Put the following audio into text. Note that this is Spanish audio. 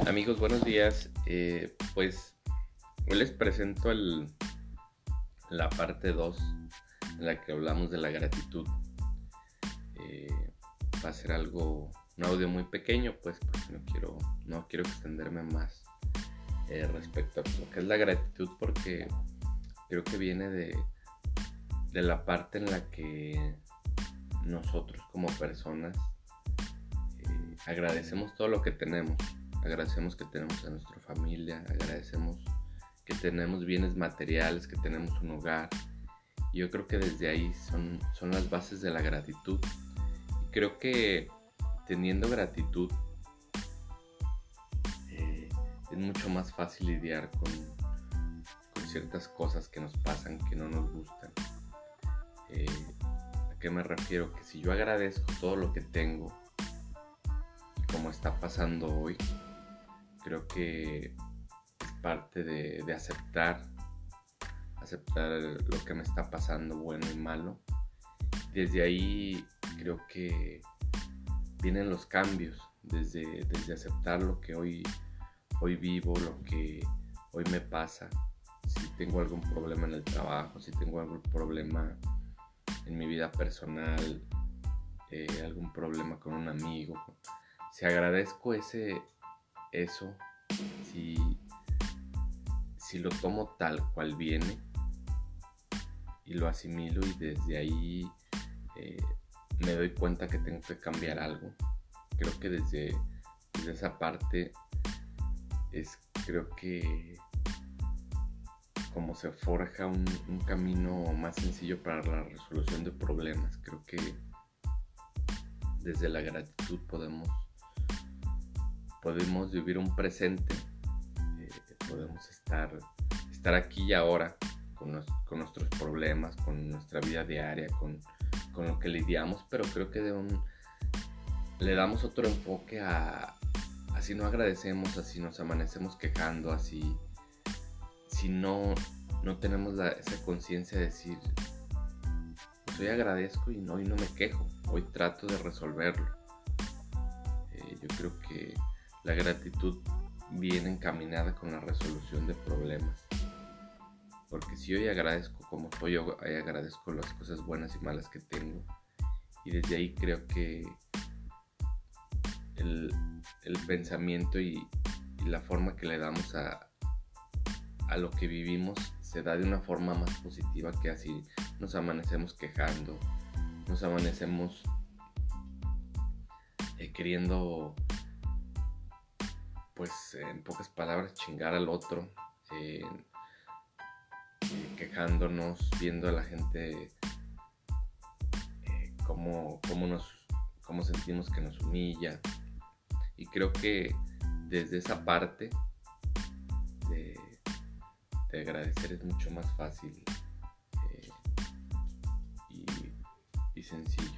Amigos, buenos días. Eh, pues hoy les presento la parte 2 en la que hablamos de la gratitud. Eh, va a ser algo, un audio muy pequeño, pues porque no quiero, no quiero extenderme más eh, respecto a lo que es la gratitud, porque creo que viene de, de la parte en la que nosotros como personas agradecemos todo lo que tenemos agradecemos que tenemos a nuestra familia, agradecemos que tenemos bienes materiales, que tenemos un hogar. Yo creo que desde ahí son, son las bases de la gratitud. Y creo que teniendo gratitud eh, es mucho más fácil lidiar con, con, ciertas cosas que nos pasan, que no nos gustan. Eh, ¿A qué me refiero? Que si yo agradezco todo lo que tengo como está pasando hoy, creo que parte de, aceptar, aceptar lo que me está pasando, bueno y malo. Desde ahí creo que vienen los cambios, desde, desde aceptar lo que hoy, hoy vivo, lo que hoy me pasa, si tengo algún problema en el trabajo, si tengo algún problema en mi vida personal, eh, algún problema con un amigo. Si agradezco ese, eso, si, si lo tomo tal cual viene y lo asimilo y desde ahí eh, me doy cuenta que tengo que cambiar algo, creo que desde, esa parte es creo que como se forja un, camino más sencillo para la resolución de problemas. Creo que desde la gratitud podemos podemos vivir un presente, eh, podemos estar, estar aquí y ahora con, nuestros problemas, con nuestra vida diaria, con, lo que lidiamos, pero creo que de un, le damos otro enfoque a, así no agradecemos, así nos amanecemos quejando, así si no, no tenemos esa conciencia de decir, pues hoy agradezco y hoy no me quejo, hoy trato de resolverlo. Eh, yo creo que la gratitud viene encaminada con la resolución de problemas. Porque si hoy agradezco como estoy, hoy agradezco las cosas buenas y malas que tengo. Y desde ahí creo que el, pensamiento y, la forma que le damos a, a lo que vivimos se da de una forma más positiva que así nos amanecemos quejando, nos amanecemos eh, queriendo pues en pocas palabras, chingar al otro, eh, quejándonos, viendo a la gente eh, cómo, nos, cómo sentimos que nos humilla. Y creo que desde esa parte de, agradecer es mucho más fácil eh, y sencillo.